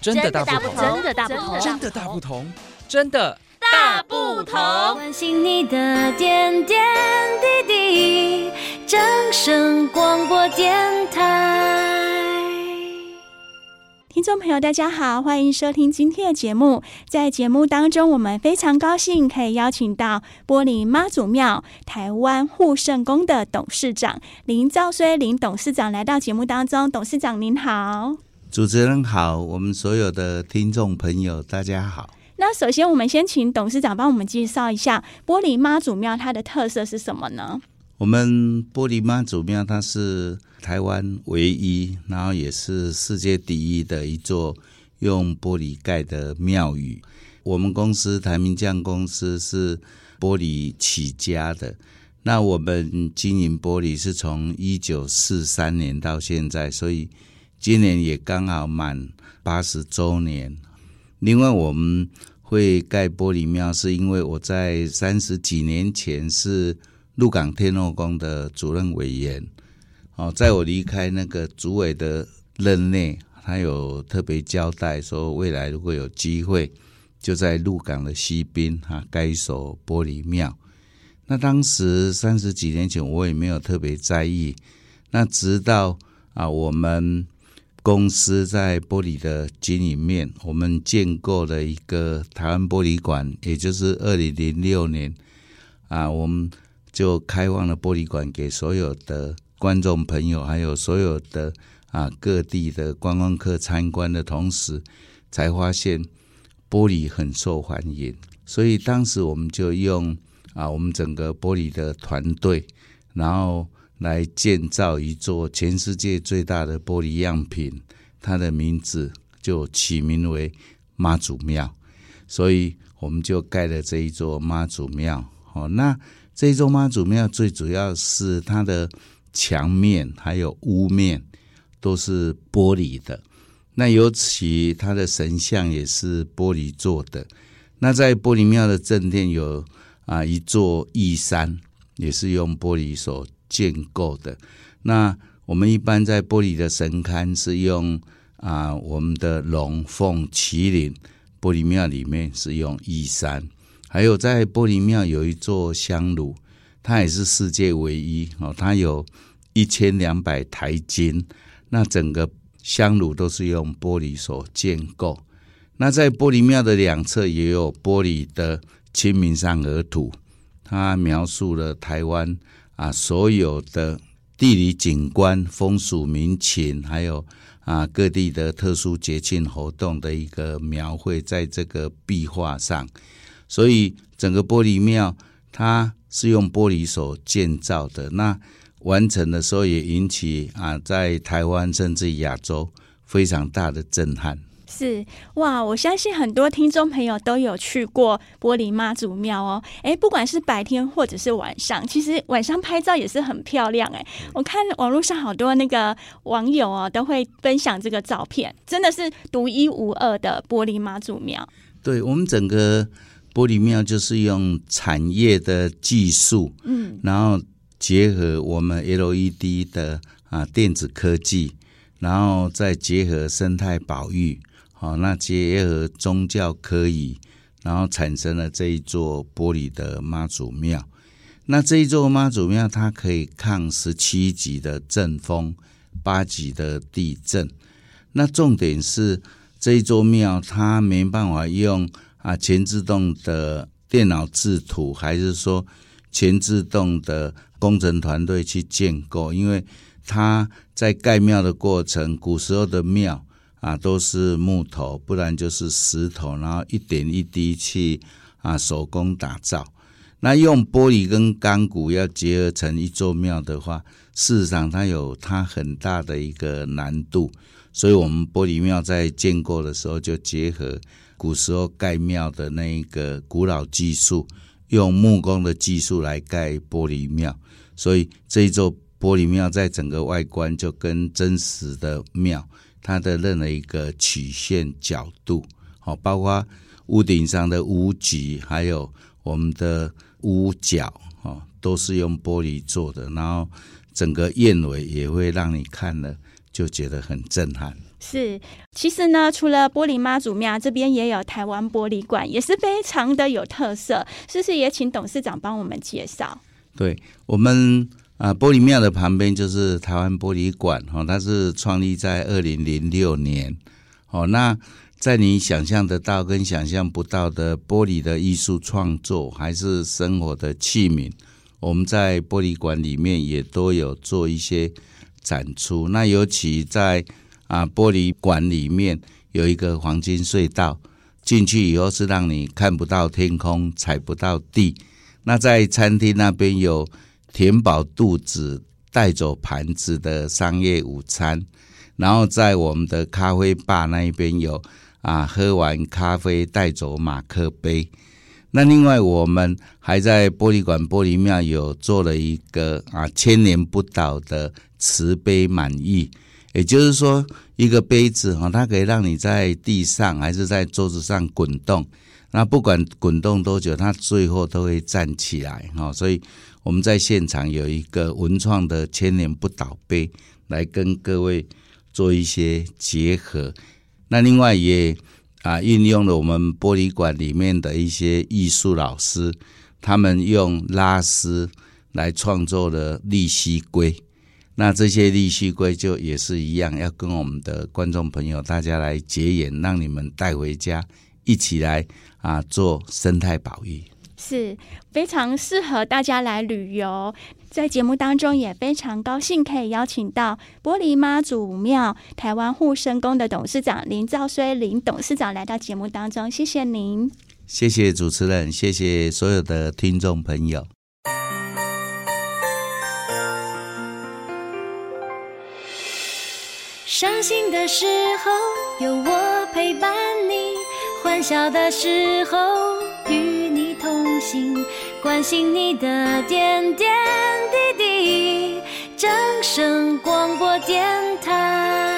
真的大不同，真的大不同，真的大不同，真的大不同。关心你的点点滴滴，掌声广播电台。听众朋友，大家好，欢迎收听今天的节目。在节目当中，我们非常高兴可以邀请到玻璃妈祖庙台湾护圣宫的董事长林兆虽林董事长来到节目当中。董事长您好，主持人好，我们所有的听众朋友大家好。那首先，我们先请董事长帮我们介绍一下玻璃妈祖庙它的特色是什么呢？我们玻璃妈祖庙，它是台湾唯一，然后也是世界第一的一座用玻璃盖的庙宇。我们公司台明匠公司是玻璃起家的，那我们经营玻璃是从一九四三年到现在，所以今年也刚好满八十周年。另外，我们会盖玻璃庙，是因为我在三十几年前是。鹿港天后宫的主任委员，哦，在我离开那个主委的任内，他有特别交代说，未来如果有机会，就在鹿港的西滨哈盖一所玻璃庙。那当时三十几年前，我也没有特别在意。那直到啊，我们公司在玻璃的经营面，我们建构了一个台湾玻璃馆，也就是二零零六年啊，我们。就开放了玻璃馆给所有的观众朋友，还有所有的啊各地的观光客参观的同时，才发现玻璃很受欢迎，所以当时我们就用啊我们整个玻璃的团队，然后来建造一座全世界最大的玻璃样品，它的名字就起名为妈祖庙，所以我们就盖了这一座妈祖庙。哦，那。这一座妈祖庙最主要是它的墙面还有屋面都是玻璃的，那尤其它的神像也是玻璃做的。那在玻璃庙的正殿有啊一座义山，也是用玻璃所建构的。那我们一般在玻璃的神龛是用啊我们的龙凤麒麟，玻璃庙里面是用义山。还有在玻璃庙有一座香炉，它也是世界唯一哦，它有一千两百台斤，那整个香炉都是用玻璃所建构。那在玻璃庙的两侧也有玻璃的《清明上河图》，它描述了台湾啊所有的地理景观、风俗民情，还有啊各地的特殊节庆活动的一个描绘，在这个壁画上。所以整个玻璃庙它是用玻璃所建造的，那完成的时候也引起啊，在台湾甚至亚洲非常大的震撼。是哇，我相信很多听众朋友都有去过玻璃妈祖庙哦。哎，不管是白天或者是晚上，其实晚上拍照也是很漂亮哎。我看网络上好多那个网友哦，都会分享这个照片，真的是独一无二的玻璃妈祖庙。对我们整个。玻璃庙就是用产业的技术，嗯，然后结合我们 LED 的啊电子科技，然后再结合生态保育，好，那结合宗教科仪，然后产生了这一座玻璃的妈祖庙。那这一座妈祖庙，它可以抗十七级的阵风，八级的地震。那重点是这一座庙，它没办法用。啊，全自动的电脑制图，还是说全自动的工程团队去建构？因为它在盖庙的过程，古时候的庙啊都是木头，不然就是石头，然后一点一滴去啊手工打造。那用玻璃跟钢骨要结合成一座庙的话，事实上它有它很大的一个难度，所以我们玻璃庙在建构的时候就结合。古时候盖庙的那一个古老技术，用木工的技术来盖玻璃庙，所以这一座玻璃庙在整个外观就跟真实的庙，它的任何一个曲线角度，好，包括屋顶上的屋脊，还有我们的屋角，哦，都是用玻璃做的，然后整个燕尾也会让你看了就觉得很震撼。是，其实呢，除了玻璃妈祖庙这边，也有台湾玻璃馆，也是非常的有特色。是不是也请董事长帮我们介绍？对我们啊，玻璃庙的旁边就是台湾玻璃馆哈，它是创立在二零零六年。哦，那在你想象得到跟想象不到的玻璃的艺术创作，还是生活的器皿，我们在玻璃馆里面也都有做一些展出。那尤其在啊，玻璃馆里面有一个黄金隧道，进去以后是让你看不到天空，踩不到地。那在餐厅那边有填饱肚子、带走盘子的商业午餐，然后在我们的咖啡吧那一边有啊，喝完咖啡带走马克杯。那另外我们还在玻璃馆玻璃庙有做了一个啊，千年不倒的瓷杯满意。也就是说，一个杯子哈，它可以让你在地上还是在桌子上滚动，那不管滚动多久，它最后都会站起来哈。所以我们在现场有一个文创的千年不倒杯，来跟各位做一些结合。那另外也啊，运用了我们玻璃馆里面的一些艺术老师，他们用拉丝来创作的利息龟。那这些利息龟就也是一样，要跟我们的观众朋友大家来结缘，让你们带回家，一起来啊做生态保育，是非常适合大家来旅游。在节目当中也非常高兴可以邀请到玻璃妈祖庙台湾护生宫的董事长林兆虽林董事长来到节目当中，谢谢您，谢谢主持人，谢谢所有的听众朋友。伤心的时候有我陪伴你，欢笑的时候与你同行，关心你的点点滴滴。掌声广播电台。